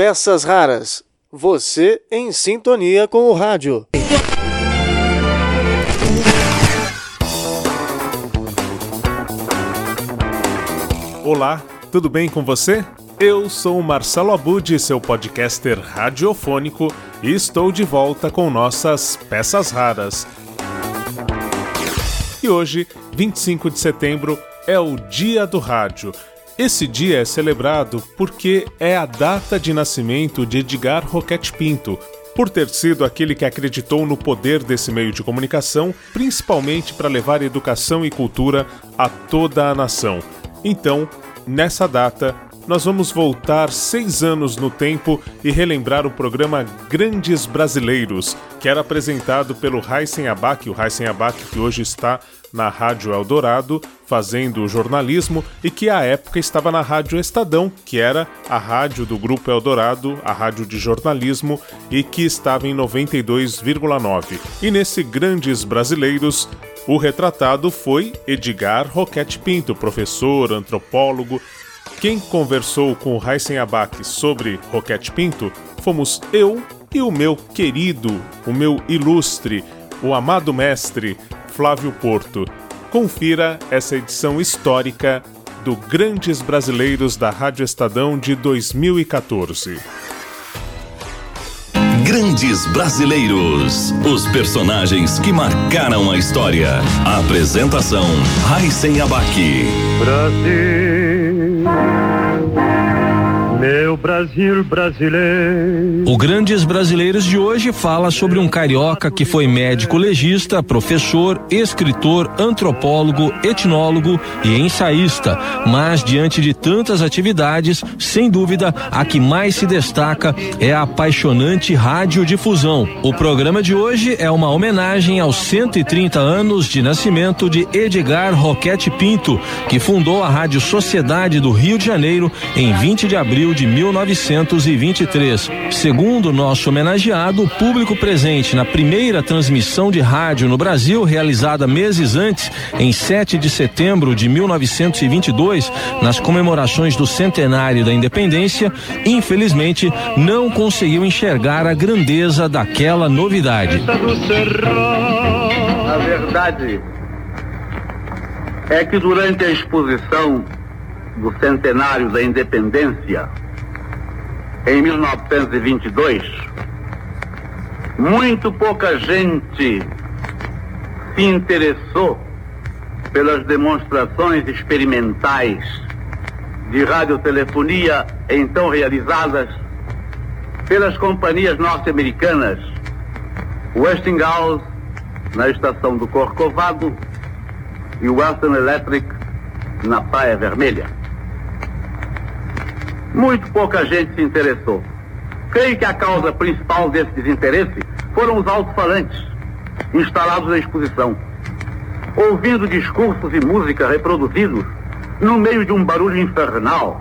peças raras. Você em sintonia com o rádio. Olá, tudo bem com você? Eu sou Marcelo Abud, seu podcaster radiofônico, e estou de volta com nossas peças raras. E hoje, 25 de setembro, é o Dia do Rádio. Esse dia é celebrado porque é a data de nascimento de Edgar Roquette Pinto, por ter sido aquele que acreditou no poder desse meio de comunicação, principalmente para levar educação e cultura a toda a nação. Então, nessa data, nós vamos voltar seis anos no tempo e relembrar o programa Grandes Brasileiros, que era apresentado pelo Heisen Abac, o Heisen Abac que hoje está na Rádio Eldorado fazendo jornalismo e que à época estava na Rádio Estadão, que era a rádio do Grupo Eldorado, a rádio de jornalismo e que estava em 92,9. E nesse Grandes Brasileiros, o retratado foi Edgar Roquette Pinto, professor, antropólogo. Quem conversou com Heisen Abac sobre Roquette Pinto fomos eu e o meu querido, o meu ilustre, o amado mestre Flávio Porto. Confira essa edição histórica do Grandes Brasileiros da Rádio Estadão de 2014. Grandes Brasileiros. Os personagens que marcaram a história. A apresentação: Raíssen Abac. Brasil. Meu Brasil brasileiro. O Grandes Brasileiros de hoje fala sobre um carioca que foi médico legista, professor, escritor, antropólogo, etnólogo e ensaísta. Mas diante de tantas atividades, sem dúvida, a que mais se destaca é a apaixonante radiodifusão. O programa de hoje é uma homenagem aos 130 anos de nascimento de Edgar Roquette Pinto, que fundou a Rádio Sociedade do Rio de Janeiro em 20 de abril de 1923. Segundo nosso homenageado, o público presente na primeira transmissão de rádio no Brasil, realizada meses antes, em 7 de setembro de 1922, nas comemorações do centenário da independência, infelizmente não conseguiu enxergar a grandeza daquela novidade. A verdade é que durante a exposição do centenário da independência, em 1922, muito pouca gente se interessou pelas demonstrações experimentais de radiotelefonia então realizadas pelas companhias norte-americanas Westinghouse na estação do Corcovado e Western Electric na Praia Vermelha. Muito pouca gente se interessou. Creio que a causa principal desse desinteresse foram os alto-falantes instalados na exposição. Ouvindo discursos e música reproduzidos no meio de um barulho infernal,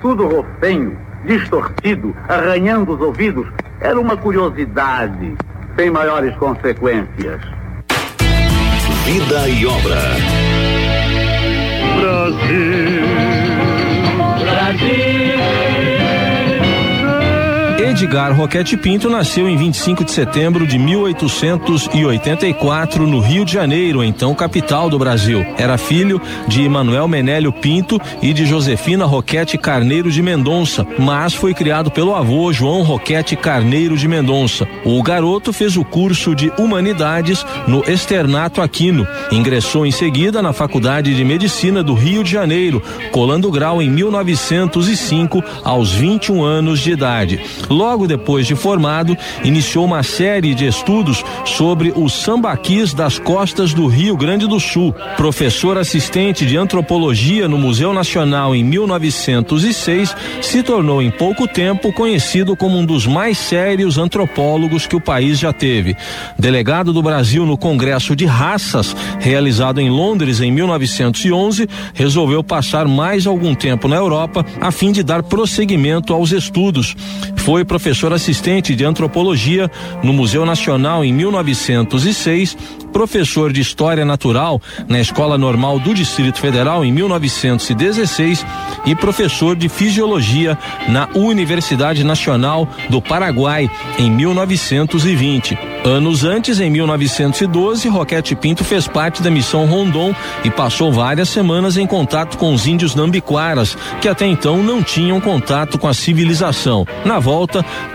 tudo rofenho, distorcido, arranhando os ouvidos, era uma curiosidade sem maiores consequências. Vida e obra. Brasil. Brasil. Edgar Roquete Pinto nasceu em 25 de setembro de 1884 no Rio de Janeiro, então capital do Brasil. Era filho de Manuel Menélio Pinto e de Josefina Roquete Carneiro de Mendonça, mas foi criado pelo avô João Roquete Carneiro de Mendonça. O garoto fez o curso de Humanidades no Externato Aquino. Ingressou em seguida na Faculdade de Medicina do Rio de Janeiro, colando grau em 1905 aos 21 anos de idade. Logo depois de formado, iniciou uma série de estudos sobre os sambaquis das costas do Rio Grande do Sul. Professor assistente de antropologia no Museu Nacional em 1906, se tornou em pouco tempo conhecido como um dos mais sérios antropólogos que o país já teve. Delegado do Brasil no Congresso de Raças, realizado em Londres em 1911, resolveu passar mais algum tempo na Europa a fim de dar prosseguimento aos estudos. Foi professor assistente de antropologia no Museu Nacional em 1906, professor de História Natural na Escola Normal do Distrito Federal em 1916 e professor de Fisiologia na Universidade Nacional do Paraguai em 1920. Anos antes, em 1912, Roquete Pinto fez parte da missão Rondon e passou várias semanas em contato com os índios nambiquaras, que até então não tinham contato com a civilização. Na volta,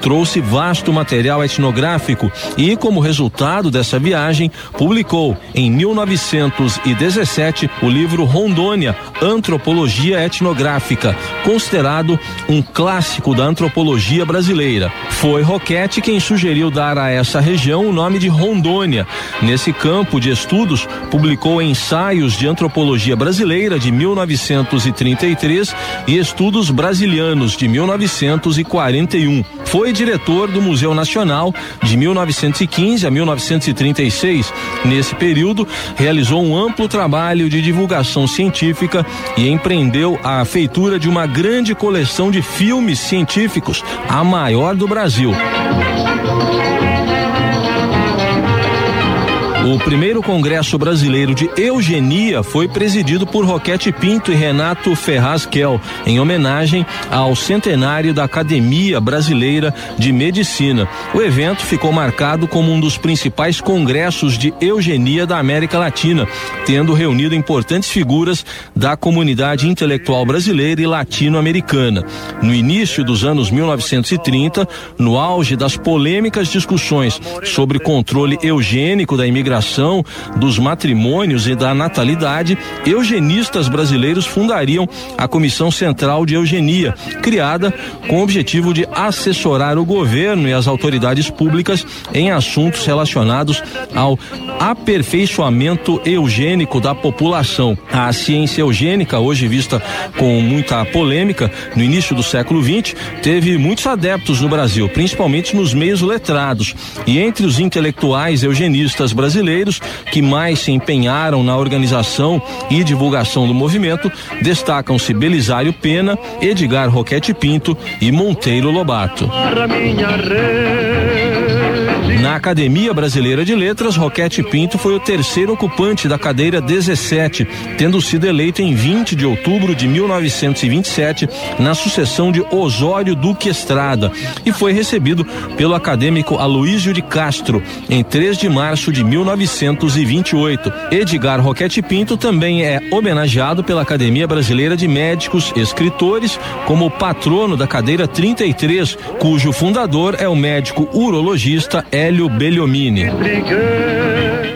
trouxe vasto material etnográfico e, como resultado dessa viagem, publicou em 1917 o livro Rondônia, Antropologia Etnográfica, considerado um clássico da antropologia brasileira. Foi Roquete quem sugeriu dar a essa região o nome de Rondônia. Nesse campo de estudos, publicou ensaios de antropologia brasileira de 1933 e estudos brasilianos de 1941. Foi diretor do Museu Nacional de 1915 a 1936. Nesse período, realizou um amplo trabalho de divulgação científica e empreendeu a feitura de uma grande coleção de filmes científicos, a maior do Brasil. O primeiro Congresso Brasileiro de Eugenia foi presidido por Roquete Pinto e Renato Ferraz Kel, em homenagem ao centenário da Academia Brasileira de Medicina. O evento ficou marcado como um dos principais congressos de eugenia da América Latina, tendo reunido importantes figuras da comunidade intelectual brasileira e latino-americana. No início dos anos 1930, no auge das polêmicas discussões sobre controle eugênico da imigração imigração, dos matrimônios e da natalidade, eugenistas brasileiros fundariam a Comissão Central de Eugenia, criada com o objetivo de assessorar o governo e as autoridades públicas em assuntos relacionados ao aperfeiçoamento eugênico da população. A ciência eugênica, hoje vista com muita polêmica, no início do século XX, teve muitos adeptos no Brasil, principalmente nos meios letrados. E entre os intelectuais eugenistas brasileiros que mais se empenharam na organização e divulgação do movimento, destacam-se Belisário Pena, Edgar Roquete Pinto e Monteiro Lobato. Na Academia Brasileira de Letras, Roquete Pinto foi o terceiro ocupante da cadeira 17, tendo sido eleito em 20 de outubro de 1927 na sucessão de Osório Duque Estrada e foi recebido pelo acadêmico Aloísio de Castro em 3 de março de 1928. Edgar Roquete Pinto também é homenageado pela Academia Brasileira de Médicos Escritores como patrono da cadeira 33, cujo fundador é o médico urologista Hélio Hélio Belliomini.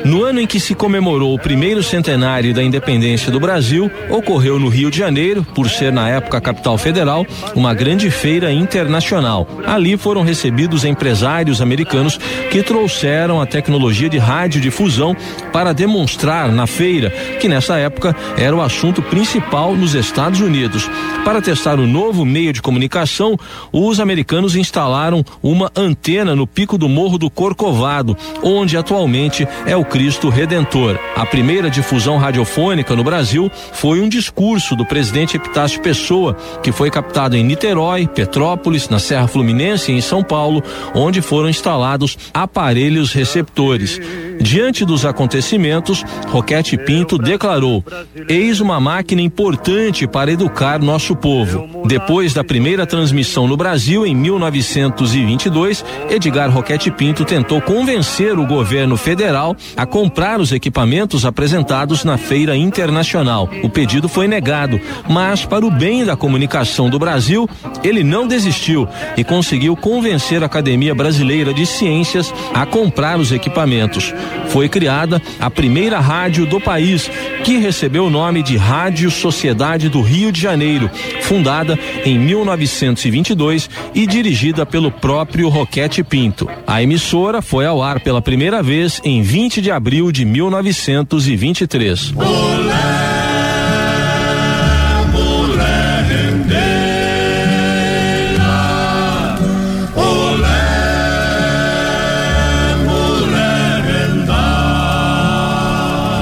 No ano em que se comemorou o primeiro centenário da independência do Brasil, ocorreu no Rio de Janeiro, por ser na época a capital federal, uma grande feira internacional. Ali foram recebidos empresários americanos que trouxeram a tecnologia de radiodifusão para demonstrar na feira, que nessa época era o assunto principal nos Estados Unidos. Para testar o novo meio de comunicação, os americanos instalaram uma antena no pico do Morro do Corcovado, onde atualmente é o Cristo Redentor. A primeira difusão radiofônica no Brasil foi um discurso do presidente Epitácio Pessoa, que foi captado em Niterói, Petrópolis, na Serra Fluminense e em São Paulo, onde foram instalados aparelhos receptores. Diante dos acontecimentos, Roquete Pinto declarou: Eis uma máquina importante para educar nosso povo. Depois da primeira transmissão no Brasil, em 1922, Edgar Roquete Pinto tentou convencer o governo federal a comprar os equipamentos apresentados na Feira Internacional. O pedido foi negado, mas, para o bem da comunicação do Brasil, ele não desistiu e conseguiu convencer a Academia Brasileira de Ciências a comprar os equipamentos foi criada a primeira rádio do país, que recebeu o nome de Rádio Sociedade do Rio de Janeiro, fundada em 1922 e dirigida pelo próprio Roquete Pinto. A emissora foi ao ar pela primeira vez em 20 de abril de 1923. Olá!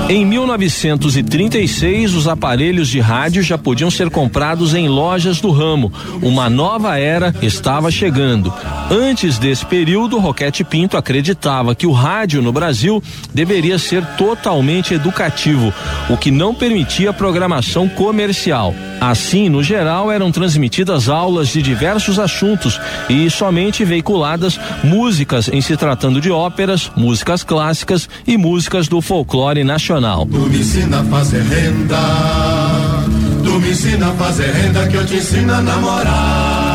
Em 1936, os aparelhos de rádio já podiam ser comprados em lojas do ramo. Uma nova era estava chegando. Antes desse período, Roquete Pinto acreditava que o rádio no Brasil deveria ser totalmente educativo, o que não permitia programação comercial. Assim, no geral, eram transmitidas aulas de diversos assuntos e somente veiculadas músicas em se tratando de óperas, músicas clássicas e músicas do folclore nacional. Tu me ensina a fazer renda, tu me ensina a fazer renda que eu te ensino a namorar.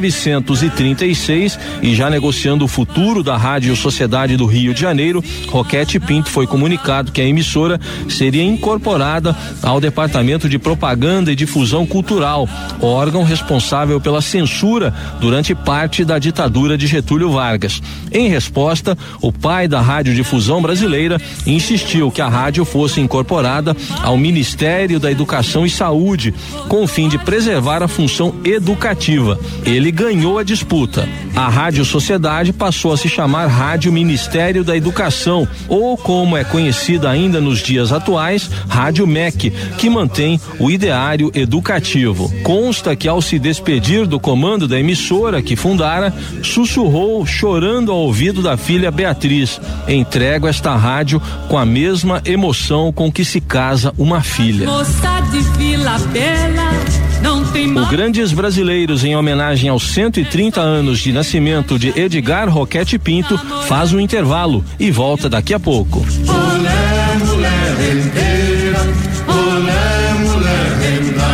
1936 e já negociando o futuro da Rádio Sociedade do Rio de Janeiro, Roquete Pinto foi comunicado que a emissora seria incorporada ao Departamento de Propaganda e Difusão Cultural, órgão responsável pela censura durante parte da ditadura de Getúlio Vargas. Em resposta, o pai da Radiodifusão Brasileira insistiu que a rádio fosse incorporada ao Ministério da Educação e Saúde, com o fim de preservar a função educativa. Ele ganhou a disputa. A Rádio Sociedade passou a se chamar Rádio Ministério da Educação, ou como é conhecida ainda nos dias atuais, Rádio MEC, que mantém o ideário educativo. Consta que ao se despedir do comando da emissora que fundara, sussurrou chorando ao ouvido da filha Beatriz: "Entrego esta rádio com a mesma emoção com que se casa uma filha." Moça de Vila Bela, O Grandes Brasileiros, em homenagem aos 130 anos de nascimento de Edgar Roquete Pinto, faz um intervalo e volta daqui a pouco. Mulher, mulher rendeira, mulher, mulher renda,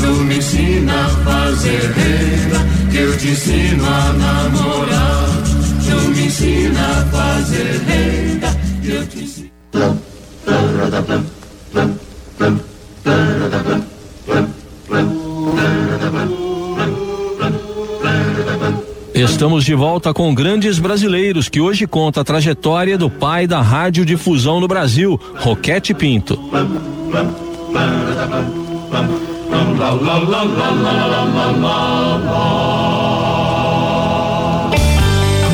tu me ensina a fazer renda, que eu te ensino a namorar. Tu me ensina a fazer renda, que eu te ensino. Estamos de volta com Grandes Brasileiros, que hoje conta a trajetória do pai da radiodifusão no Brasil, Roquete Pinto.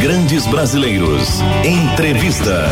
Grandes Brasileiros. Entrevista.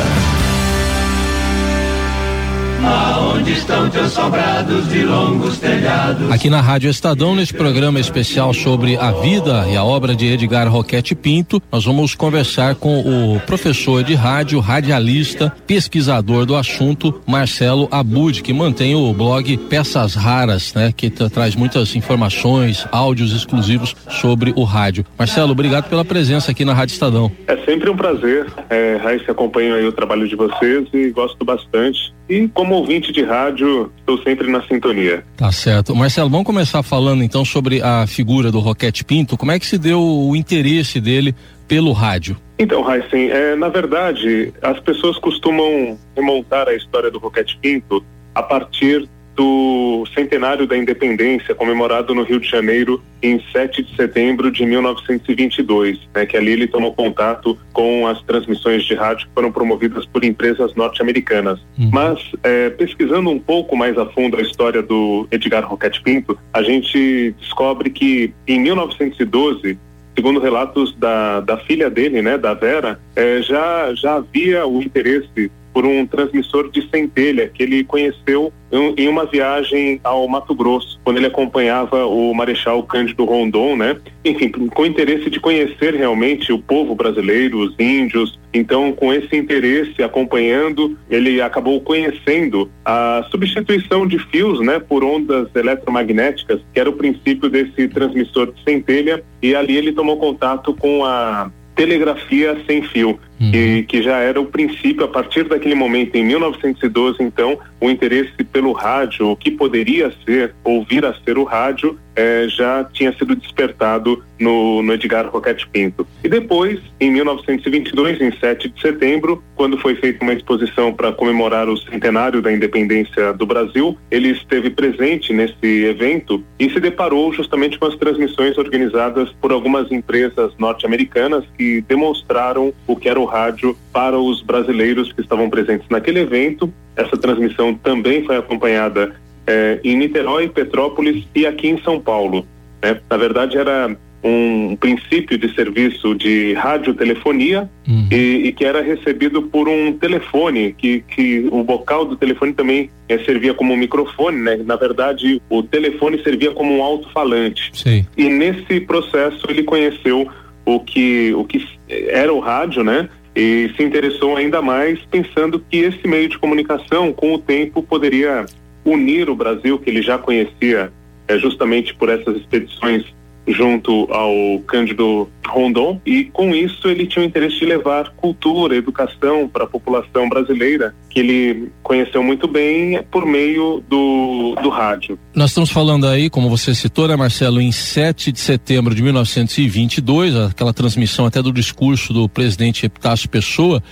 Aonde estão teus sobrados de longos telhados? Aqui na Rádio Estadão, neste programa especial sobre a vida e a obra de Edgar Roquete Pinto, nós vamos conversar com o professor de rádio, radialista, pesquisador do assunto, Marcelo Abud, que mantém o blog Peças Raras, né, que tra- traz muitas informações, áudios exclusivos sobre o rádio. Marcelo, obrigado pela presença aqui na Rádio Estadão. É sempre um prazer, é, Raíssa, acompanho aí o trabalho de vocês e gosto bastante. E como ouvinte de rádio, estou sempre na sintonia. Tá certo. Marcelo, vamos começar falando então sobre a figura do Roquete Pinto. Como é que se deu o interesse dele pelo rádio? Então, Raíssen, é, na verdade, as pessoas costumam remontar a história do Roquete Pinto a partir do centenário da independência comemorado no Rio de Janeiro em 7 de setembro de 1922, né, que ali ele tomou contato com as transmissões de rádio que foram promovidas por empresas norte-americanas. Mas é, pesquisando um pouco mais a fundo a história do Edgar Roquete Pinto, a gente descobre que em 1912 segundo relatos da, da filha dele, né, da Vera, eh, já, já havia o interesse por um transmissor de centelha que ele conheceu em, uma viagem ao Mato Grosso, quando ele acompanhava o Marechal Cândido Rondon, né? Enfim, com interesse de conhecer realmente o povo brasileiro, os índios. Então, com esse interesse, acompanhando, ele acabou conhecendo a substituição de fios, né, por ondas eletromagnéticas, que era o princípio desse transmissor de centelha, e ali ele tomou contato com a telegrafia sem fio, que, que já era o princípio, a partir daquele momento, em 1912, então, o interesse pelo rádio, o que poderia ser, ou vir a ser o rádio, eh, já tinha sido despertado no, no Edgar Roquete Pinto. E depois, em 1922, em 7 de setembro, quando foi feita uma exposição para comemorar o centenário da independência do Brasil, ele esteve presente nesse evento e se deparou justamente com as transmissões organizadas por algumas empresas norte-americanas que demonstraram o que era o rádio para os brasileiros que estavam presentes naquele evento. Essa transmissão também foi acompanhada eh, em Niterói, Petrópolis e aqui em São Paulo. Né? Na verdade, era um princípio de serviço de radiotelefonia uhum. e, e, que era recebido por um telefone, que, que o bocal do telefone também é, servia como um microfone, né? Na verdade, o telefone servia como um alto-falante. E nesse processo ele conheceu o que, o que era o rádio, né? E se interessou ainda mais pensando que esse meio de comunicação, com o tempo, poderia unir o Brasil, que ele já conhecia é, justamente por essas expedições junto ao Cândido Rondon e com isso ele tinha o interesse de levar cultura, educação para a população brasileira que ele conheceu muito bem por meio do, do rádio. Nós estamos falando aí, como você citou, né, Marcelo, em 7 de setembro de 1922, aquela transmissão até do discurso do presidente Epitácio Pessoa,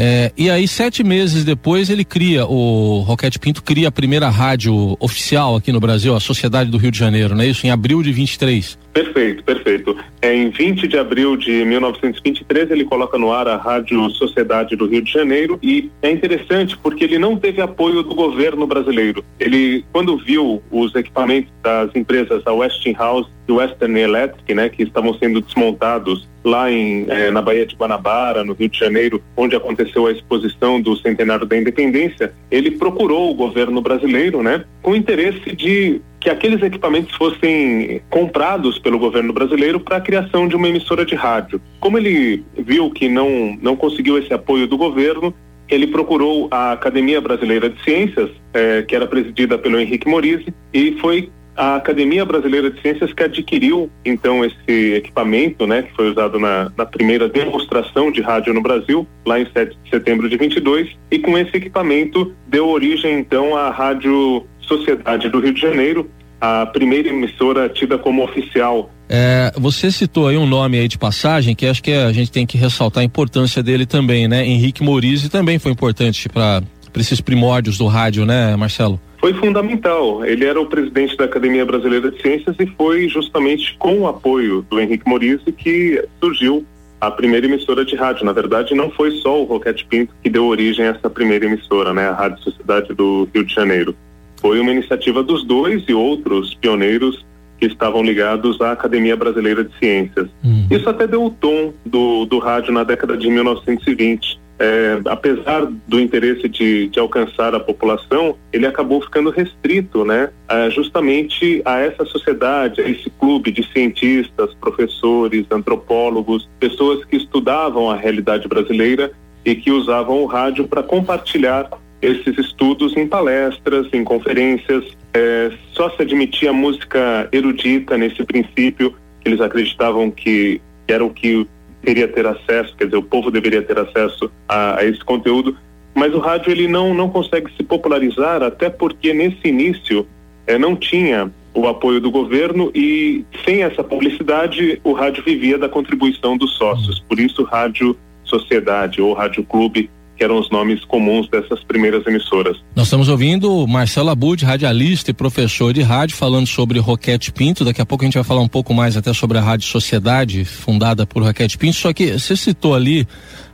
é, e aí, sete meses depois, ele cria, o Roquete Pinto cria a primeira rádio oficial aqui no Brasil, a Sociedade do Rio de Janeiro, não é isso? Em abril de 23. Perfeito, perfeito. É, em 20 de abril de 1923, ele coloca no ar a Rádio Sociedade do Rio de Janeiro e é interessante porque ele não teve apoio do governo brasileiro. Ele, quando viu os equipamentos das empresas, a Westinghouse e Western Electric, né, que estavam sendo desmontados lá em, eh, na Baía de Guanabara, no Rio de Janeiro, onde aconteceu a exposição do centenário da independência, ele procurou o governo brasileiro, né, com interesse de que aqueles equipamentos fossem comprados pelo governo brasileiro para a criação de uma emissora de rádio. Como ele viu que não, não conseguiu esse apoio do governo, ele procurou a Academia Brasileira de Ciências, eh, que era presidida pelo Henrique Morise, e foi a Academia Brasileira de Ciências que adquiriu então esse equipamento, né, que foi usado na, na, primeira demonstração de rádio no Brasil, lá em 7 de setembro de 22, e com esse equipamento deu origem então à Rádio Sociedade do Rio de Janeiro, a primeira emissora tida como oficial. É, você citou aí um nome aí de passagem que acho que a gente tem que ressaltar a importância dele também, né? Henrique Morise também foi importante para esses primórdios do rádio, né, Marcelo? foi fundamental. Ele era o presidente da Academia Brasileira de Ciências e foi justamente com o apoio do Henrique Morise que surgiu a primeira emissora de rádio. Na verdade, não foi só o Roquete Pinto que deu origem a essa primeira emissora, né, a Rádio Sociedade do Rio de Janeiro. Foi uma iniciativa dos dois e outros pioneiros que estavam ligados à Academia Brasileira de Ciências. Uhum. Isso até deu o tom do, do rádio na década de 1920 é, apesar do interesse de, de, alcançar a população, ele acabou ficando restrito, né, justamente a essa sociedade, a esse clube de cientistas, professores, antropólogos, pessoas que estudavam a realidade brasileira e que usavam o rádio para compartilhar esses estudos em palestras, em conferências. É, só se admitia música erudita nesse princípio, eles acreditavam que era o que deveria ter acesso, quer dizer, o povo deveria ter acesso a, a esse conteúdo, mas o rádio ele não, não consegue se popularizar, até porque nesse início é, não tinha o apoio do governo e sem essa publicidade o rádio vivia da contribuição dos sócios. Por isso, Rádio Sociedade ou Rádio Clube que eram os nomes comuns dessas primeiras emissoras. Nós estamos ouvindo Marcelo Abud, radialista e professor de rádio, falando sobre Roquete Pinto. Daqui a pouco a gente vai falar um pouco mais até sobre a Rádio Sociedade, fundada por Roquete Pinto. Só que você citou ali,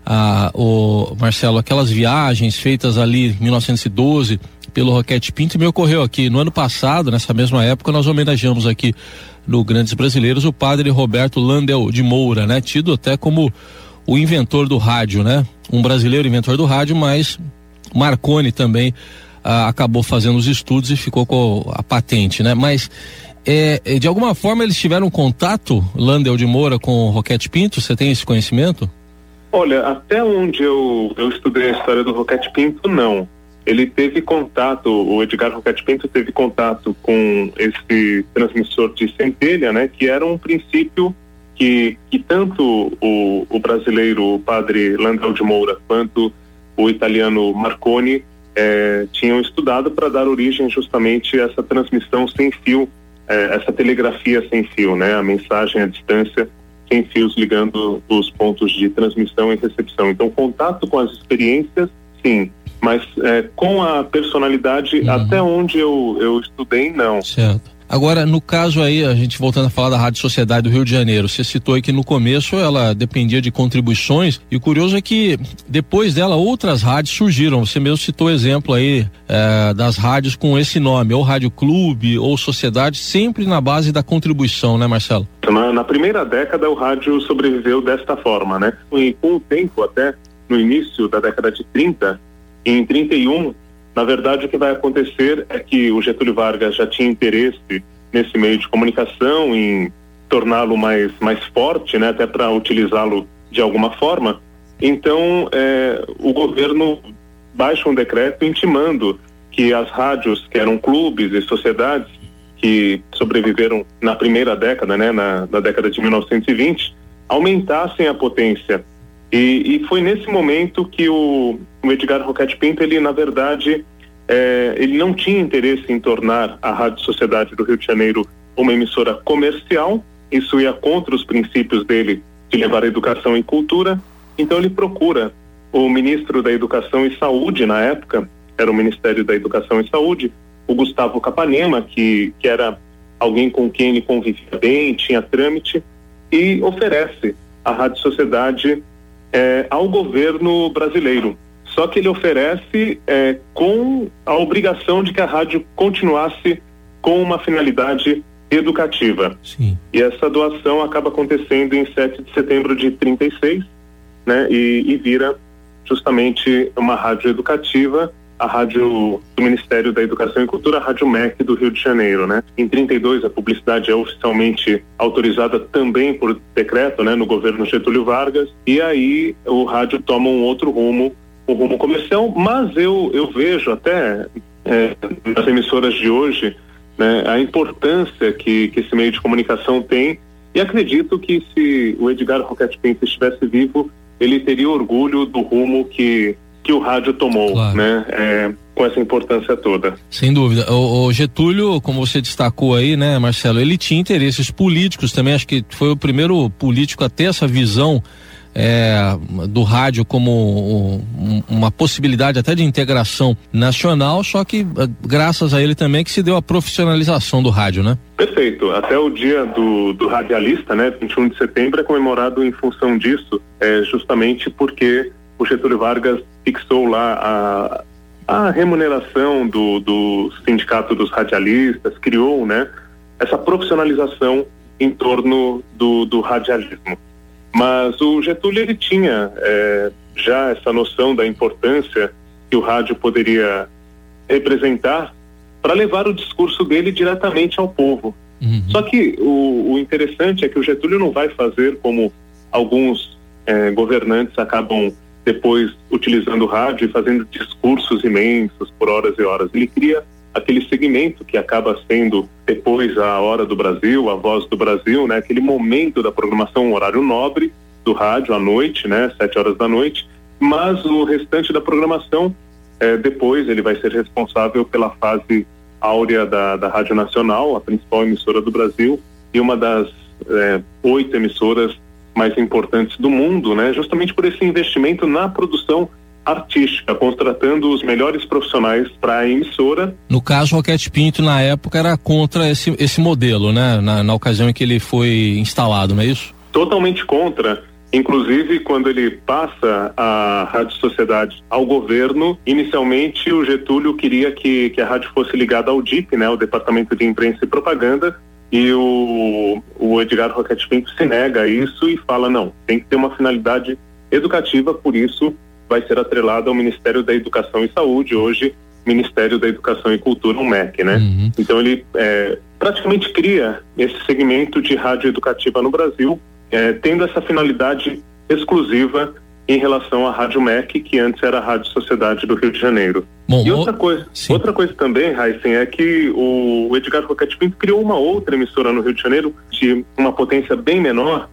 ah, o Marcelo, aquelas viagens feitas ali em 1912 pelo Roquete Pinto e me ocorreu aqui no ano passado, nessa mesma época, nós homenageamos aqui no Grandes Brasileiros o padre Roberto Landel de Moura, né? Tido até como o inventor do rádio, né? Um brasileiro inventor do rádio, mas Marconi também ah, acabou fazendo os estudos e ficou com a patente, né? Mas é, é, de alguma forma eles tiveram contato, Landel de Moura, com o Roquete Pinto? Você tem esse conhecimento? Olha, até onde eu, eu estudei a história do Roquete Pinto, não. Ele teve contato, o Edgar Roquete Pinto teve contato com esse transmissor de centelha, né? Que era um princípio que, que tanto o, o brasileiro o padre Landel de Moura quanto o italiano Marconi eh, tinham estudado para dar origem justamente a essa transmissão sem fio, eh, essa telegrafia sem fio, né? A mensagem à distância sem fios ligando os pontos de transmissão e recepção. Então, contato com as experiências, sim, mas eh, com a personalidade, uhum. até onde eu, eu estudei, não. Certo. Agora, no caso aí, a gente voltando a falar da Rádio Sociedade do Rio de Janeiro, você citou aí que no começo ela dependia de contribuições e o curioso é que depois dela outras rádios surgiram. Você mesmo citou exemplo aí eh, das rádios com esse nome, ou Rádio Clube ou Sociedade, sempre na base da contribuição, né, Marcelo? Na, na primeira década o rádio sobreviveu desta forma, né? E com o tempo, até no início da década de 30, em 31, na verdade, o que vai acontecer é que o Getúlio Vargas já tinha interesse nesse meio de comunicação, em torná-lo mais, mais forte, né, até para utilizá-lo de alguma forma. Então, é, o governo baixa um decreto intimando que as rádios, que eram clubes e sociedades que sobreviveram na primeira década, né, na, na década de 1920, aumentassem a potência e, e foi nesse momento que o, o Edgar Roquete Pinto, ele na verdade, é, ele não tinha interesse em tornar a Rádio Sociedade do Rio de Janeiro uma emissora comercial, isso ia contra os princípios dele de levar a educação e cultura, então ele procura o ministro da Educação e Saúde na época, era o Ministério da Educação e Saúde, o Gustavo Capanema, que, que era alguém com quem ele convivia bem, tinha trâmite, e oferece à Rádio Sociedade é, ao governo brasileiro. Só que ele oferece é, com a obrigação de que a rádio continuasse com uma finalidade educativa. Sim. E essa doação acaba acontecendo em 7 de setembro de 36, né? E, e vira justamente uma rádio educativa a rádio do Ministério da Educação e Cultura, a Rádio MEC do Rio de Janeiro, né? Em 32 a publicidade é oficialmente autorizada também por decreto, né, no governo Getúlio Vargas, e aí o rádio toma um outro rumo, o um rumo comercial, mas eu eu vejo até é, nas emissoras de hoje, né, a importância que que esse meio de comunicação tem e acredito que se o Edgar Roquette Pinto estivesse vivo, ele teria orgulho do rumo que que o rádio tomou, claro. né? É, com essa importância toda. Sem dúvida. O, o, Getúlio, como você destacou aí, né, Marcelo, ele tinha interesses políticos também, acho que foi o primeiro político a ter essa visão é, do rádio como um, uma possibilidade até de integração nacional, só que eh, graças a ele também que se deu a profissionalização do rádio, né? Perfeito. Até o dia do, do radialista, né, 21 de setembro, é comemorado em função disso, é, justamente porque o Getúlio Vargas fixou lá a, a remuneração do, do sindicato dos radialistas, criou, né, essa profissionalização em torno do, do radialismo. Mas o Getúlio ele tinha é, já essa noção da importância que o rádio poderia representar para levar o discurso dele diretamente ao povo. Uhum. Só que o, o, interessante é que o Getúlio não vai fazer como alguns é, governantes acabam depois utilizando o rádio e fazendo discursos imensos por horas e horas. Ele cria aquele segmento que acaba sendo depois a hora do Brasil, a voz do Brasil, né? Aquele momento da programação, um horário nobre do rádio à noite, né? Sete horas da noite. Mas o restante da programação, eh, depois ele vai ser responsável pela fase áurea da, da Rádio Nacional, a principal emissora do Brasil e uma das eh, oito emissoras mais importantes do mundo, né? Justamente por esse investimento na produção artística, contratando os melhores profissionais para a emissora. No caso, o Roquete Pinto, na época, era contra esse, esse modelo, né? Na, na ocasião em que ele foi instalado, não é isso? Totalmente contra. Inclusive, quando ele passa a Rádio Sociedade ao governo, inicialmente o Getúlio queria que, que a rádio fosse ligada ao DIP, né, o Departamento de Imprensa e Propaganda, e o, o Edgar Roquete Pinto se nega a isso e fala, não, tem que ter uma finalidade educativa, por isso vai ser atrelado ao Ministério da Educação e Saúde, hoje Ministério da Educação e Cultura, o MEC, né? Uhum. Então ele é, praticamente cria esse segmento de rádio educativa no Brasil, é, tendo essa finalidade exclusiva em relação à Rádio MEC, que antes era a Rádio Sociedade do Rio de Janeiro. Bom, e outra coisa, outra coisa também, Heisen, é que o Edgar Roquete Pinto criou uma outra emissora no Rio de Janeiro de uma potência bem menor,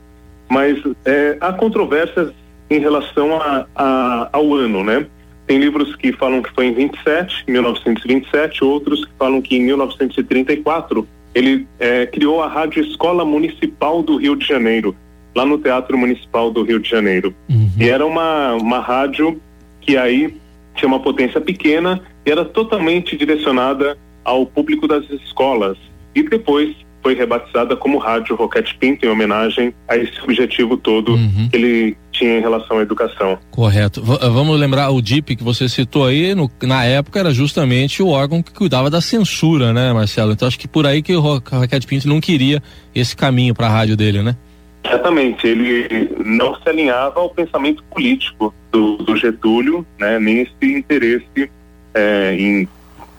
mas é, há controvérsias em relação a, a, ao ano, né? Tem livros que falam que foi em 27, 1927, outros que falam que em 1934 ele é, criou a Rádio Escola Municipal do Rio de Janeiro, lá no Teatro Municipal do Rio de Janeiro. Uhum. E era uma, uma rádio que aí tinha uma potência pequena e era totalmente direcionada ao público das escolas. e depois foi rebatizada como Rádio Roquete Pinto em homenagem a esse objetivo todo Uhum. que ele tinha em relação à educação. Correto. V- vamos lembrar o DIP que você citou aí, no- na época era justamente o órgão que cuidava da censura, né, Marcelo? Então acho que por aí que o Ro- Roquete Pinto não queria esse caminho para a rádio dele, né? Exatamente, ele não se alinhava ao pensamento político do, do Getúlio, né, nem esse interesse eh, em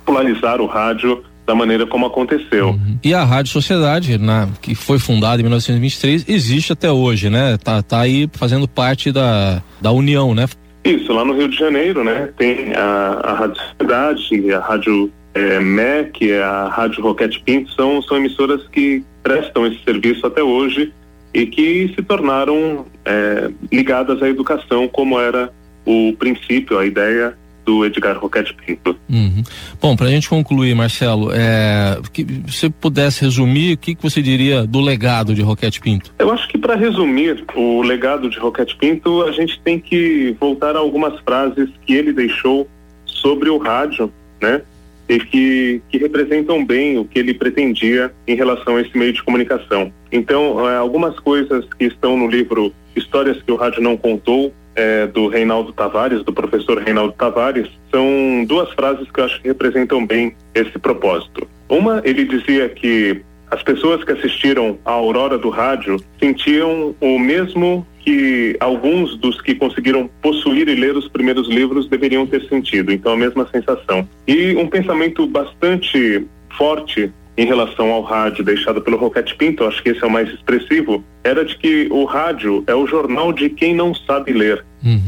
polarizar o rádio da maneira como aconteceu. E a Rádio Sociedade, na, que foi fundada em 1923, existe até hoje, né? Tá, tá aí fazendo parte da, da União, né? Isso, lá no Rio de Janeiro, né, tem a, a Rádio Cidade, a Rádio eh, MEC, a Rádio Roquete Pinto, são, são emissoras que prestam esse serviço até hoje e que se tornaram eh, ligadas à educação, como era o princípio, a ideia do Edgar Roquete Pinto. Uhum. Bom, para a gente concluir, Marcelo, é, que você pudesse resumir, o que, que você diria do legado de Roquete Pinto? Eu acho que para resumir o legado de Roquete Pinto, a gente tem que voltar a algumas frases que ele deixou sobre o rádio, né? E que, que representam bem o que ele pretendia em relação a esse meio de comunicação. Então, eh, algumas coisas que estão no livro Histórias que o Rádio Não Contou, eh, do Reinaldo Tavares, do professor Reinaldo Tavares, são duas frases que eu acho que representam bem esse propósito. Uma, ele dizia que as pessoas que assistiram à Aurora do Rádio sentiam o mesmo que alguns dos que conseguiram possuir e ler os primeiros livros deveriam ter sentido. Então, a mesma sensação. E um pensamento bastante forte em relação ao rádio deixado pelo Roquete Pinto, acho que esse é o mais expressivo, era de que o rádio é o jornal de quem não sabe ler.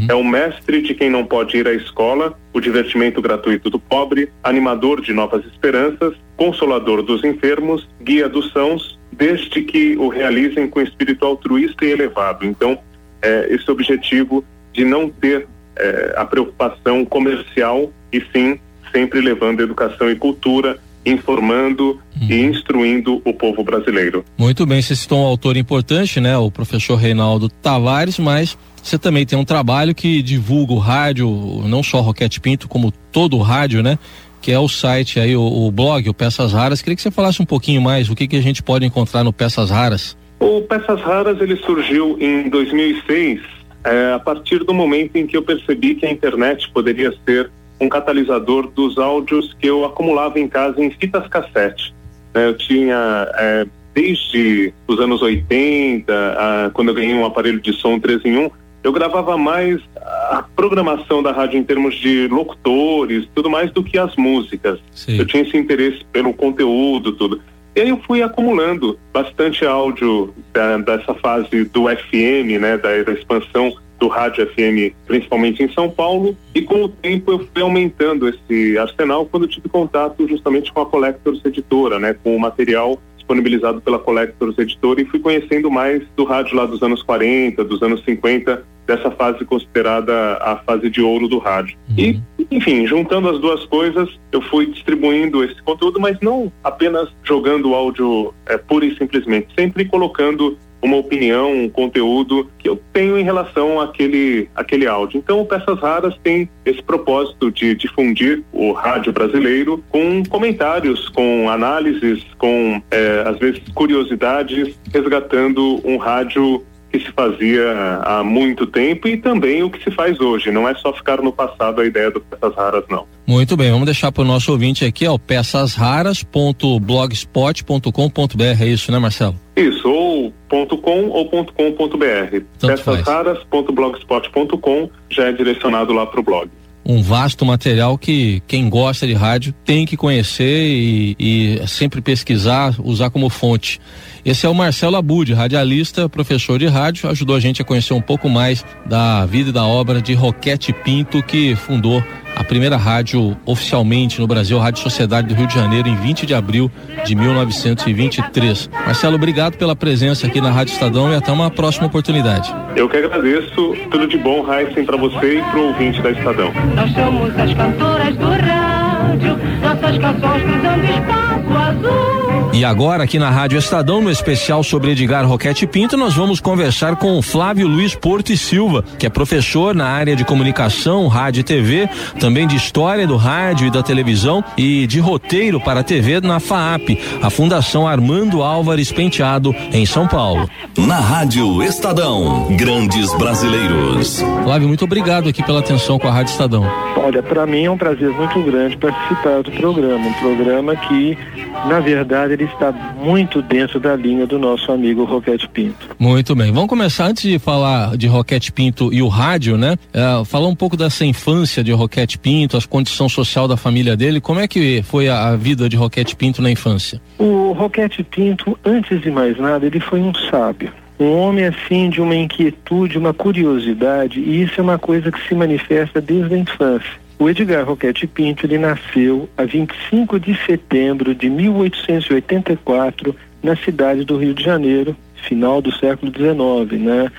É o mestre de quem não pode ir à escola, o divertimento gratuito do pobre, animador de novas esperanças, consolador dos enfermos, guia dos sãos, desde que o realizem com espírito altruísta e elevado. Então, é, esse objetivo de não ter é, a preocupação comercial e sim sempre levando educação e cultura, informando e instruindo o povo brasileiro. Muito bem, você citou um autor importante, né? O professor Reinaldo Tavares, mas você também tem um trabalho que divulga o rádio, não só Roquete Pinto, como todo o rádio, né? Que é o site aí, o, o blog, o Peças Raras. Queria que você falasse um pouquinho mais o que, que a gente pode encontrar no Peças Raras. O Peças Raras ele surgiu em 2006, eh, a partir do momento em que eu percebi que a internet poderia ser um catalisador dos áudios que eu acumulava em casa em fitas cassete. né? eu tinha eh, desde os anos 80, ah, quando eu ganhei um aparelho de som 3 em 1, eu gravava mais a programação da rádio em termos de locutores, tudo mais do que as músicas. Eu tinha esse interesse pelo conteúdo, tudo. E aí eu fui acumulando bastante áudio da- dessa fase do FM, né, da, da expansão do rádio FM, principalmente em São Paulo, e com o tempo eu fui aumentando esse arsenal quando tive contato justamente com a Collectors Editora, né, com o material disponibilizado pela Collectors Editora e fui conhecendo mais do rádio lá dos anos 40, dos anos 50, dessa fase considerada a fase de ouro do rádio. E, enfim, juntando as duas coisas, eu fui distribuindo esse conteúdo, mas não apenas jogando o áudio é, pura e simplesmente, sempre colocando uma opinião, um conteúdo que eu tenho em relação àquele, àquele áudio. Então, o Peças Raras tem esse propósito de difundir o rádio brasileiro com comentários, com análises, com, eh, às vezes, curiosidades, resgatando um rádio que se fazia há muito tempo e também o que se faz hoje. Não é só ficar no passado a ideia do Peças Raras, não. Muito bem, vamos deixar para o nosso ouvinte aqui, ó, peçasraras.blogspot.com.br, é isso, né, Marcelo? Isso, ou ponto .com ou ponto .com.br. Peçasraras.blogspot.com já é direcionado lá para o blog. um vasto material que quem gosta de rádio tem que conhecer e, e sempre pesquisar, usar como fonte. Esse é o Marcelo Abud, radialista, professor de rádio, ajudou a gente a conhecer um pouco mais da vida e da obra de Roquete Pinto, que fundou a primeira rádio oficialmente no Brasil, a Rádio Sociedade do Rio de Janeiro, em 20 de abril de 1923. Marcelo, obrigado pela presença aqui na Rádio Estadão e até uma próxima oportunidade. Eu que agradeço. Tudo de bom, Heisen, para você e para o ouvinte da Estadão. Nós somos as cantoras do rádio, nossas canções cruzando espaço azul. E agora, aqui na Rádio Estadão, no especial sobre Edgar Roquete Pinto, nós vamos conversar com o Flávio Luiz Porto e Silva, que é professor na área de comunicação, rádio e TV, também de história do rádio e da televisão e de roteiro para a TV na FAAP, a Fundação Armando Álvares Penteado, em São Paulo. Na Rádio Estadão, grandes brasileiros. Flávio, muito obrigado aqui pela atenção com a Rádio Estadão. Olha, para mim é um prazer muito grande participar do programa, um programa que, na verdade, ele está muito dentro da linha do nosso amigo Roquete Pinto. Muito bem. Vamos começar antes de falar de Roquete Pinto e o rádio, né? Uh, falar um pouco dessa infância de Roquete Pinto, a condição social da família dele. Como é que foi a, a vida de Roquete Pinto na infância? O Roquete Pinto, antes de mais nada, ele foi um sábio um homem assim de uma inquietude, uma curiosidade, e isso é uma coisa que se manifesta desde a infância. O Edgar Roquete Pinto ele nasceu a 25 de setembro de 1884 na cidade do Rio de Janeiro, final do século XIX, né?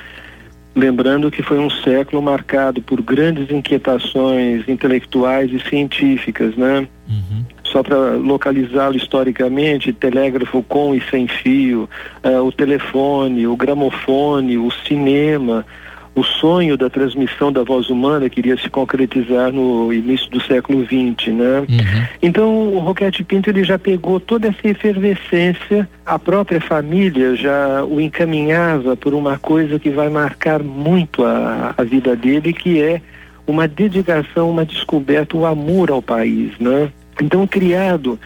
Lembrando que foi um século marcado por grandes inquietações intelectuais e científicas, né? Uhum. Só para localizá-lo historicamente, telégrafo com e sem fio, uh, o telefone, o gramofone, o cinema, o sonho da transmissão da voz humana queria se concretizar no início do século XX, né? Uhum. Então o Roquete Pinto ele já pegou toda essa efervescência, a própria família já o encaminhava por uma coisa que vai marcar muito a, a vida dele, que é uma dedicação, uma descoberta, o amor ao país, né? Então criado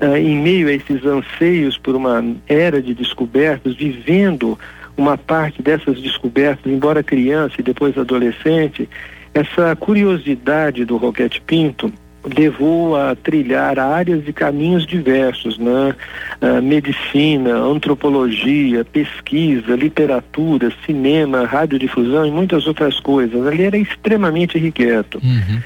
uh, em meio a esses anseios por uma era de descobertas, vivendo uma parte dessas descobertas, embora criança e depois adolescente, essa curiosidade do Roquete Pinto levou a trilhar áreas e caminhos diversos, né? Uh, medicina, antropologia, pesquisa, literatura, cinema, radiodifusão e muitas outras coisas. Ele era extremamente irrequieto. Uhum.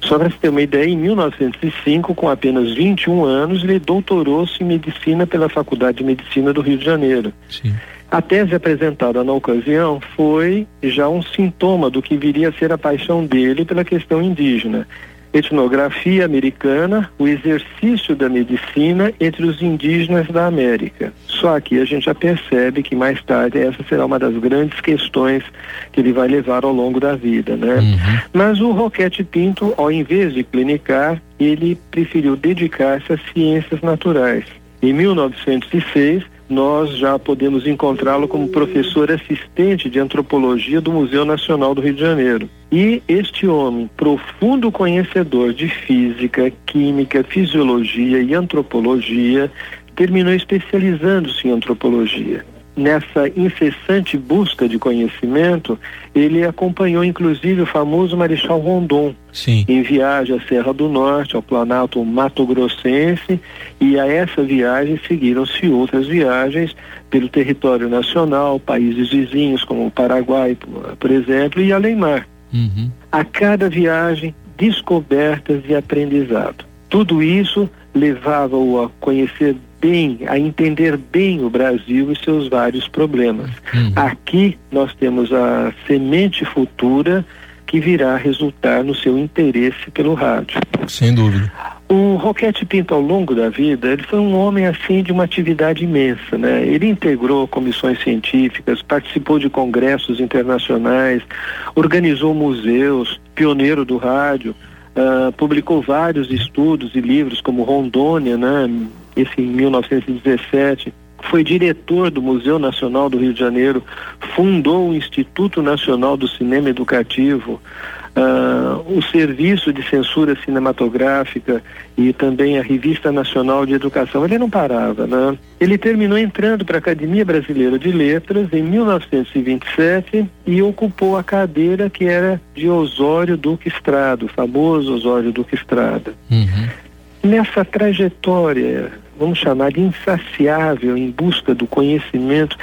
Só para você ter uma ideia, em 1905, com apenas 21 anos, ele doutorou-se em medicina pela Faculdade de Medicina do Rio de Janeiro. Sim. A tese apresentada na ocasião foi já um sintoma do que viria a ser a paixão dele pela questão indígena. Etnografia americana, o exercício da medicina entre os indígenas da América. Só que a gente já percebe que mais tarde essa será uma das grandes questões que ele vai levar ao longo da vida, né? Uhum. Mas o Roquete Pinto, ao invés de clinicar, ele preferiu dedicar-se às ciências naturais. Em 1906, nós já podemos encontrá-lo como professor assistente de antropologia do Museu Nacional do Rio de Janeiro. E este homem, profundo conhecedor de física, química, fisiologia e antropologia, terminou especializando-se em antropologia nessa incessante busca de conhecimento, ele acompanhou inclusive o famoso Marechal Rondon Sim. em viagem à Serra do Norte, ao Planalto Mato Grossense, e a essa viagem seguiram-se outras viagens pelo território nacional, países vizinhos como o Paraguai, por exemplo, e além mar. Uhum. A cada viagem, descobertas e aprendizado. Tudo isso levava-o a conhecer bem, a entender bem o Brasil e seus vários problemas. Uhum. Aqui nós temos a semente futura que virá resultar no seu interesse pelo rádio. Sem dúvida. O Roquete Pinto, ao longo da vida, ele foi um homem assim de uma atividade imensa, né? Ele integrou comissões científicas, participou de congressos internacionais, organizou museus, pioneiro do rádio, uh, publicou vários estudos e livros como Rondônia, né? Esse em 1917, foi diretor do Museu Nacional do Rio de Janeiro, fundou o Instituto Nacional do Cinema Educativo, uh, o Serviço de Censura Cinematográfica e também a Revista Nacional de Educação. Ele não parava, né? Ele terminou entrando para a Academia Brasileira de Letras em 1927 e ocupou a cadeira que era de Osório Duque Estrada, o famoso Osório Duque Estrada. Uhum. Nessa trajetória vamos chamar de insaciável em busca do conhecimento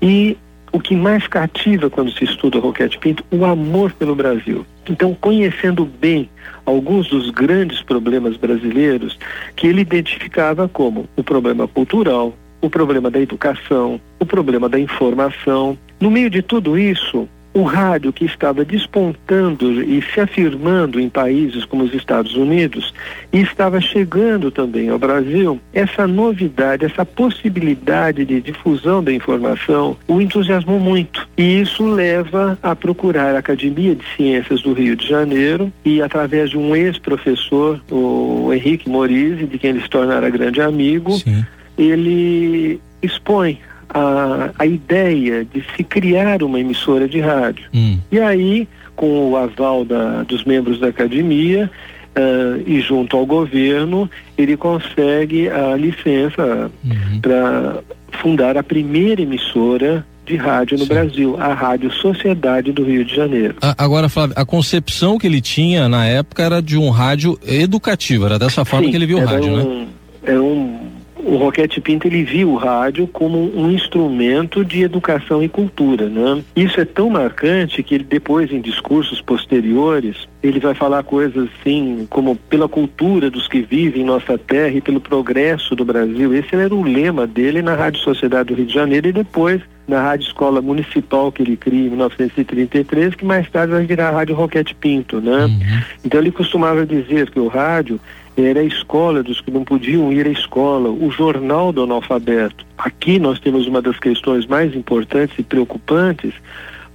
e o que mais cativa quando se estuda Roquete Pinto, o amor pelo Brasil. Então, conhecendo bem alguns dos grandes problemas brasileiros que ele identificava como o problema cultural, o problema da educação, o problema da informação. No meio de tudo isso, o rádio que estava despontando e se afirmando em países como os Estados Unidos e estava chegando também ao Brasil, essa novidade, essa possibilidade de difusão da informação o entusiasmou muito. E isso leva a procurar a Academia de Ciências do Rio de Janeiro e através de um ex-professor, o Henrique Morise, de quem ele se tornara grande amigo, Sim. ele expõe a, a ideia de se criar uma emissora de rádio. Hum. E aí, com o aval da, dos membros da academia, uh, e junto ao governo, ele consegue a licença uhum. para fundar a primeira emissora de rádio no Sim. Brasil, a Rádio Sociedade do Rio de Janeiro. agora, Flávio, a concepção que ele tinha na época era de um rádio educativo, era dessa forma Sim, que ele viu o rádio, né? um, né? Era um o Roquete Pinto ele viu o rádio como um instrumento de educação e cultura, né? Isso é tão marcante que ele depois em discursos posteriores ele vai falar coisas assim como pela cultura dos que vivem em nossa terra e pelo progresso do Brasil. Esse era o lema dele na Rádio Sociedade do Rio de Janeiro e depois na Rádio Escola Municipal que ele cria em 1933, que mais tarde vai virar a Rádio Roquete Pinto, né? Uhum. Então ele costumava dizer que o rádio era a escola dos que não podiam ir à escola, o jornal do analfabeto. Aqui nós temos uma das questões mais importantes e preocupantes,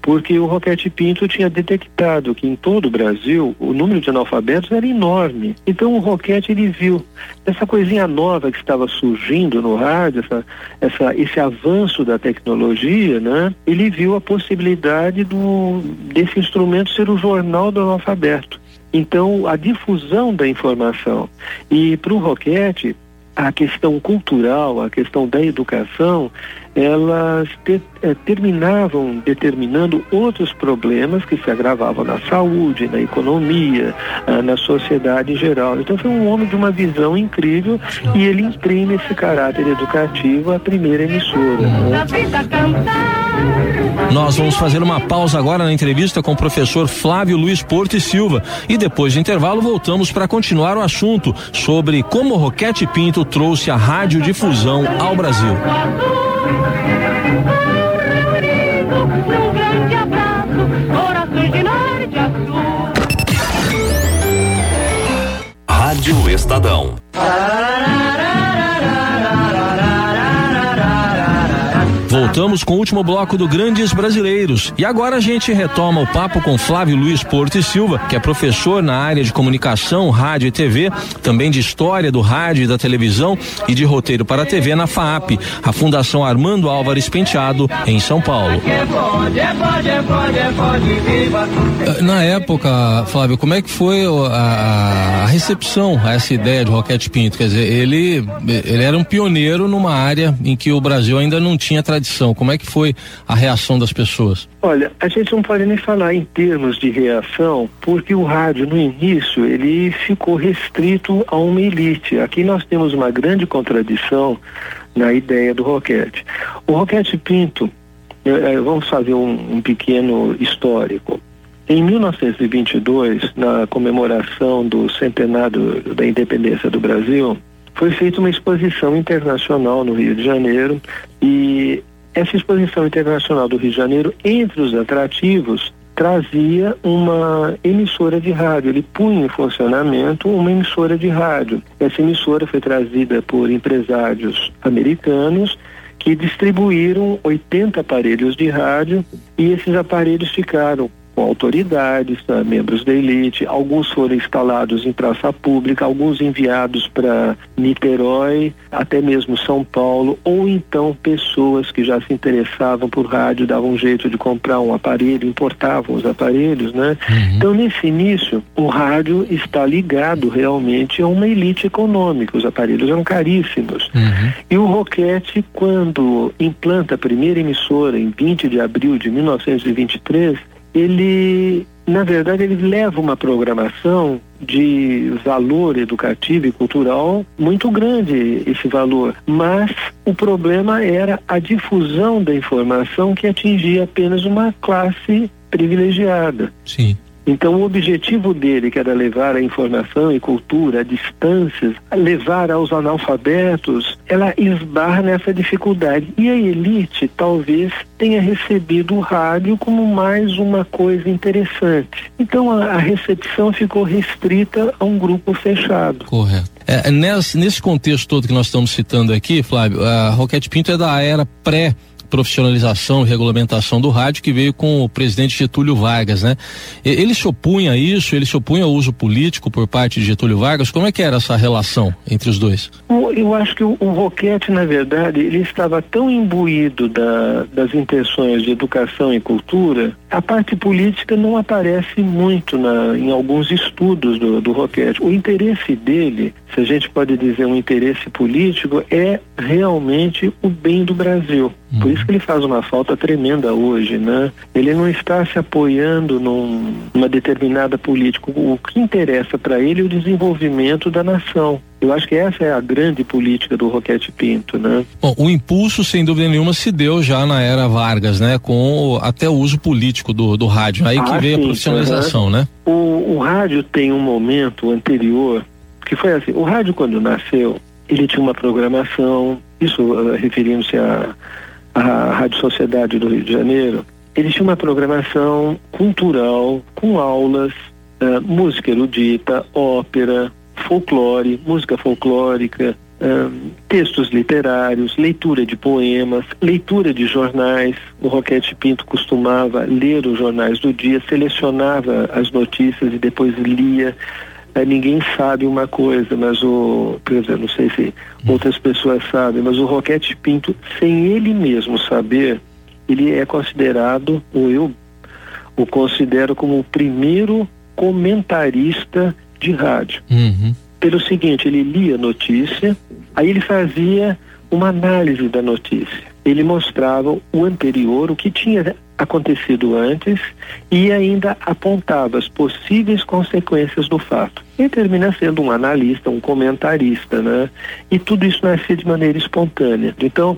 porque o Roquete Pinto tinha detectado que em todo o Brasil o número de analfabetos era enorme. Então o Roquete ele viu essa coisinha nova que estava surgindo no rádio, essa, essa, esse avanço da tecnologia, né? Ele viu a possibilidade do, desse instrumento ser o jornal do analfabeto. Então, a difusão da informação. E para o Roquete, a questão cultural, a questão da educação, elas eh, terminavam determinando outros problemas que se agravavam na saúde, na economia, ah, na sociedade em geral. Então foi um homem de uma visão incrível e ele imprime esse caráter educativo à primeira emissora. Né? Nós vamos fazer uma pausa agora na entrevista com o professor Flávio Luiz Porto e Silva e depois de intervalo voltamos para continuar o assunto sobre como Roquete Pinto trouxe a radiodifusão ao Brasil. Rádio Estadão. Voltamos com o último bloco do Grandes Brasileiros. E agora a gente retoma o papo com Flávio Luiz Porto e Silva, que é professor na área de comunicação, rádio e TV, também de história do rádio e da televisão e de roteiro para a TV na FAAP, a Fundação Armando Álvares Penteado, em São Paulo. Na época, Flávio, como é que foi a, a recepção a essa ideia de Roquete Pinto? Quer dizer, ele, ele era um pioneiro numa área em que o Brasil ainda não tinha tradição tradição? Como é que foi a reação das pessoas? Olha, a gente não pode nem falar em termos de reação, porque o rádio no início ele ficou restrito a uma elite. Aqui nós temos uma grande contradição na ideia do Roquete. O Roquete Pinto, eh, eh, vamos fazer um, um pequeno histórico. Em 1922, na comemoração do centenário da independência do Brasil, foi feita uma exposição internacional no Rio de Janeiro e essa exposição internacional do Rio de Janeiro, entre os atrativos, trazia uma emissora de rádio. Ele punha em funcionamento uma emissora de rádio. Essa emissora foi trazida por empresários americanos que distribuíram 80 aparelhos de rádio e esses aparelhos ficaram com autoridades, tá, membros da elite. Alguns foram instalados em praça pública, alguns enviados para Niterói, até mesmo São Paulo, ou então pessoas que já se interessavam por rádio davam um jeito de comprar um aparelho, importavam os aparelhos, né? Uhum. Então, nesse início, o rádio está ligado realmente a uma elite econômica. Os aparelhos eram caríssimos. Uhum. E o Roquete, quando implanta a primeira emissora em 20 de abril de 1923, ele, na verdade, ele leva uma programação de valor educativo e cultural muito grande esse valor, mas o problema era a difusão da informação que atingia apenas uma classe privilegiada. Sim. Então, o objetivo dele, que era levar a informação e cultura a distâncias, levar aos analfabetos, ela esbarra nessa dificuldade. E a elite talvez tenha recebido o rádio como mais uma coisa interessante. Então, a, a recepção ficou restrita a um grupo fechado. Correto. É, nesse, nesse contexto todo que nós estamos citando aqui, Flávio, a Roquete Pinto é da era pré profissionalização e regulamentação do rádio que veio com o presidente Getúlio Vargas, né? Ele se opunha a isso, ele se opunha ao uso político por parte de Getúlio Vargas. Como é que era essa relação entre os dois? Eu acho que o, o Roquete, na verdade, ele estava tão imbuído da, das intenções de educação e cultura, a parte política não aparece muito na, em alguns estudos do, do Roquete. O interesse dele, se a gente pode dizer um interesse político, é realmente o bem do Brasil. Por isso que ele faz uma falta tremenda hoje, né? Ele não está se apoiando num, numa determinada política. O que interessa para ele é o desenvolvimento da nação. Eu acho que essa é a grande política do Roquete Pinto, né? Bom, o impulso, sem dúvida nenhuma, se deu já na era Vargas, né? Com até o uso político do, do rádio. Aí ah, que veio sim, a profissionalização, uhum. né? O, o rádio tem um momento anterior que foi assim, o rádio quando nasceu, ele tinha uma programação, isso uh, referindo-se a a Rádio Sociedade do Rio de Janeiro, eles tinham uma programação cultural com aulas, uh, música erudita, ópera, folclore, música folclórica, uh, textos literários, leitura de poemas, leitura de jornais. O Roquete Pinto costumava ler os jornais do dia, selecionava as notícias e depois lia é, ninguém sabe uma coisa, mas o, exemplo, não sei se outras pessoas sabem, mas o Roquete Pinto, sem ele mesmo saber, ele é considerado, ou eu o considero como o primeiro comentarista de rádio. Uhum. Pelo seguinte, ele lia notícia, aí ele fazia uma análise da notícia. Ele mostrava o anterior, o que tinha acontecido antes e ainda apontava as possíveis consequências do fato. E termina sendo um analista, um comentarista, né? E tudo isso nasce de maneira espontânea. Então,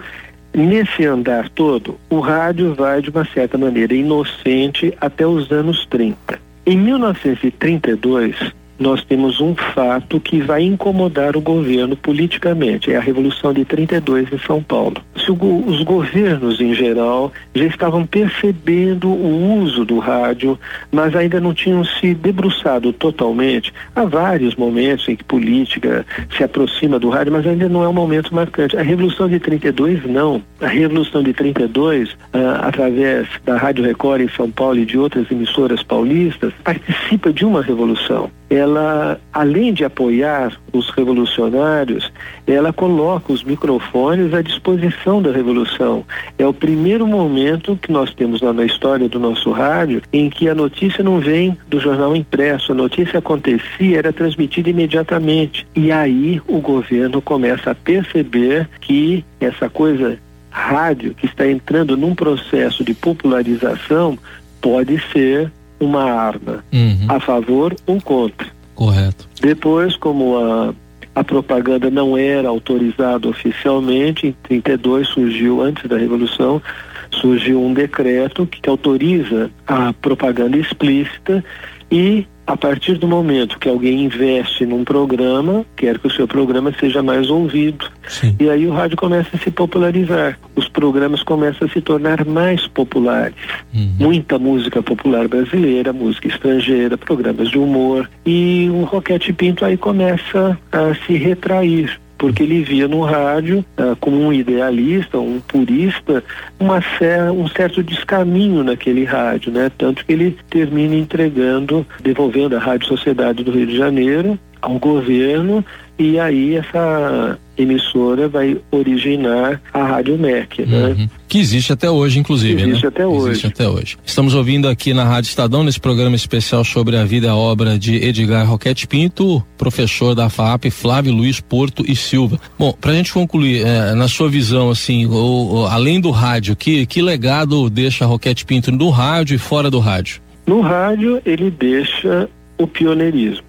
nesse andar todo, o rádio vai de uma certa maneira inocente até os anos 30. Em 1932, nós temos um fato que vai incomodar o governo politicamente, é a Revolução de 32 em São Paulo. Se o, os governos em geral já estavam percebendo o uso do rádio, mas ainda não tinham se debruçado totalmente. Há vários momentos em que política se aproxima do rádio, mas ainda não é um momento marcante. A Revolução de 32 não. A Revolução de 32, ah, através da Rádio Record em São Paulo e de outras emissoras paulistas, participa de uma revolução ela, além de apoiar os revolucionários, ela coloca os microfones à disposição da revolução. É o primeiro momento que nós temos lá na história do nosso rádio em que a notícia não vem do jornal impresso, a notícia acontecia, era transmitida imediatamente. E aí o governo começa a perceber que essa coisa rádio que está entrando num processo de popularização pode ser uma arma uhum. a favor ou contra. Correto. Depois, como a, a propaganda não era autorizada oficialmente, em 32 surgiu, antes da Revolução, surgiu um decreto que, que autoriza a propaganda explícita e a partir do momento que alguém investe num programa, quer que o seu programa seja mais ouvido. Sim. E aí o rádio começa a se popularizar. Os programas começam a se tornar mais populares. Uhum. Muita música popular brasileira, música estrangeira, programas de humor. E o Roquete Pinto aí começa a se retrair porque ele via no rádio, ah, como um idealista, um purista, uma cer um certo descaminho naquele rádio, né? Tanto que ele termina entregando, devolvendo a Rádio Sociedade do Rio de Janeiro ao governo e aí essa emissora vai originar a Rádio MEC, né? Uhum. Que existe até hoje, inclusive, existe né? até hoje. Existe até hoje. Estamos ouvindo aqui na Rádio Estadão, nesse programa especial sobre a vida e a obra de Edgar Roquete Pinto, professor da FAP, Flávio Luiz Porto e Silva. Bom, pra gente concluir, é, na sua visão, assim, além do rádio, que, que legado deixa Roquete Pinto no rádio e fora do rádio? No rádio, ele deixa o pioneirismo.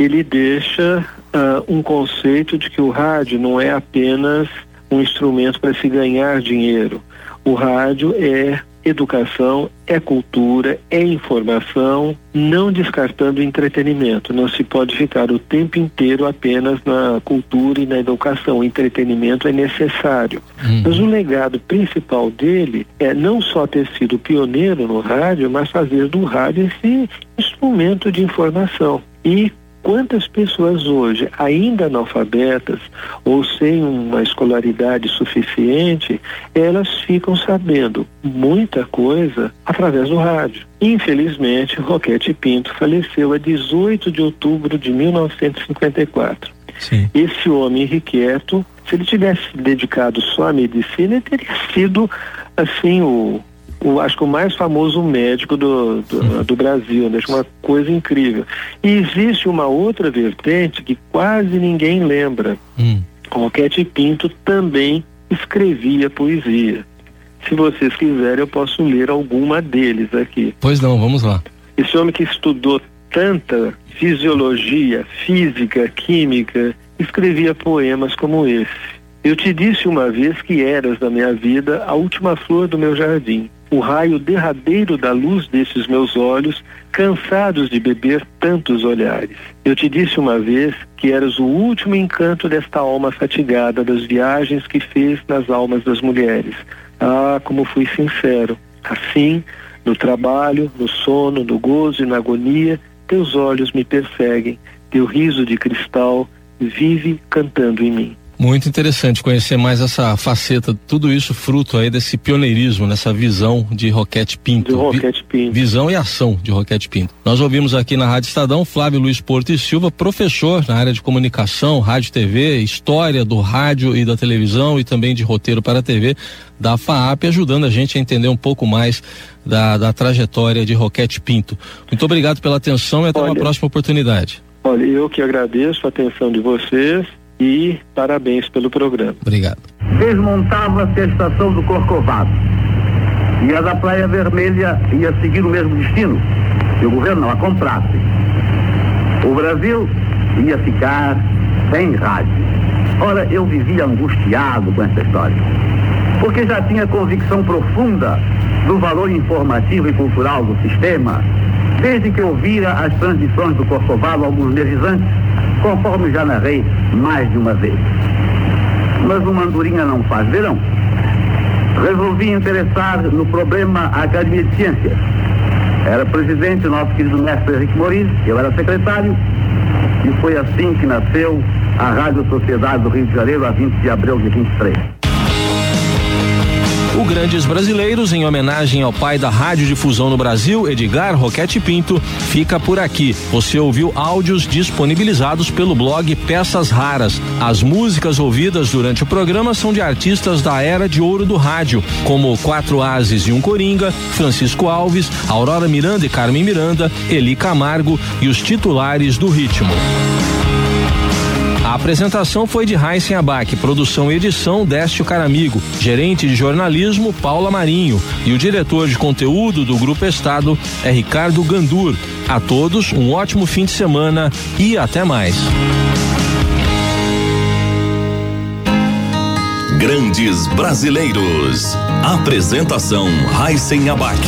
Ele deixa uh, um conceito de que o rádio não é apenas um instrumento para se ganhar dinheiro. O rádio é educação, é cultura, é informação, não descartando o entretenimento. Não se pode ficar o tempo inteiro apenas na cultura e na educação. O entretenimento é necessário. Uhum. Mas o legado principal dele é não só ter sido pioneiro no rádio, mas fazer do rádio esse instrumento de informação. E Quantas pessoas hoje, ainda analfabetas ou sem uma escolaridade suficiente, elas ficam sabendo muita coisa através do rádio. Infelizmente, Roquete Pinto faleceu a 18 de outubro de 1954. Sim. Esse homem irrequieto, se ele tivesse dedicado só à medicina, ele teria sido assim o o, acho que o mais famoso médico do, do, do Brasil, né? uma coisa incrível. E existe uma outra vertente que quase ninguém lembra. Hum. Roquete Pinto também escrevia poesia. Se vocês quiserem, eu posso ler alguma deles aqui. Pois não, vamos lá. Esse homem que estudou tanta fisiologia, física, química, escrevia poemas como esse. Eu te disse uma vez que eras da minha vida a última flor do meu jardim o raio derradeiro da luz desses meus olhos, cansados de beber tantos olhares. Eu te disse uma vez que eras o último encanto desta alma fatigada das viagens que fez nas almas das mulheres. Ah, como fui sincero. Assim, no trabalho, no sono, no gozo e na agonia, teus olhos me perseguem, teu riso de cristal vive cantando em mim. Muito interessante conhecer mais essa faceta, tudo isso fruto aí desse pioneirismo, nessa visão de Roquete Pinto. De Roquete Pinto. visão e ação de Roquete Pinto. Nós ouvimos aqui na Rádio Estadão Flávio Luiz Porto e Silva, professor na área de comunicação, rádio TV, história do rádio e da televisão e também de roteiro para a TV da FAAP, ajudando a gente a entender um pouco mais da, da trajetória de Roquete Pinto. Muito obrigado pela atenção e até olha, uma próxima oportunidade. Olha, eu que agradeço a atenção de vocês e parabéns pelo programa. Obrigado. Desmontava-se a estação do Corcovado e a da Praia Vermelha ia seguir o mesmo destino, se o governo não a comprasse. O Brasil ia ficar sem rádio. Ora, eu vivia angustiado com essa história, porque já tinha convicção profunda do valor informativo e cultural do sistema, desde que ouvira as transmissões do Corcovado alguns meses antes conforme já narrei mais de uma vez. Mas uma andorinha não faz verão. Resolvi interessar no problema a Academia de Ciências. Era presidente nosso querido mestre Henrique Moris, eu era secretário, e foi assim que nasceu a Rádio Sociedade do Rio de Janeiro, a 20 de abril de 23. O Grandes Brasileiros, em homenagem ao pai da radiodifusão no Brasil, Edgar Roquete Pinto, fica por aqui. Você ouviu áudios disponibilizados pelo blog Peças Raras. As músicas ouvidas durante o programa são de artistas da era de ouro do rádio, como Quatro Ases e um Coringa, Francisco Alves, Aurora Miranda e Carmen Miranda, Eli Camargo e os titulares do ritmo. A apresentação foi de Heisen Abac, produção e edição Décio Caramigo, gerente de jornalismo Paula Marinho e o diretor de conteúdo do Grupo Estado é Ricardo Gandur. A todos um ótimo fim de semana e até mais. Grandes Brasileiros. Apresentação Heisen Abac.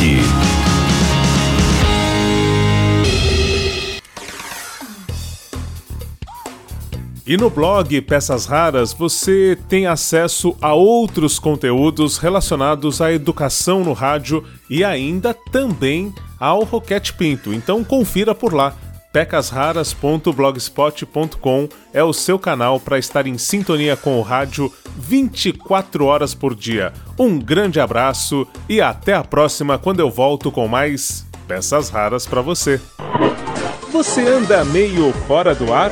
E no blog Peças Raras você tem acesso a outros conteúdos relacionados à educação no rádio e ainda também ao Roquete Pinto. Então confira por lá. pecasraras.blogspot.com é o seu canal para estar em sintonia com o rádio 24 horas por dia. Um grande abraço e até a próxima quando eu volto com mais peças raras para você. Você anda meio fora do ar?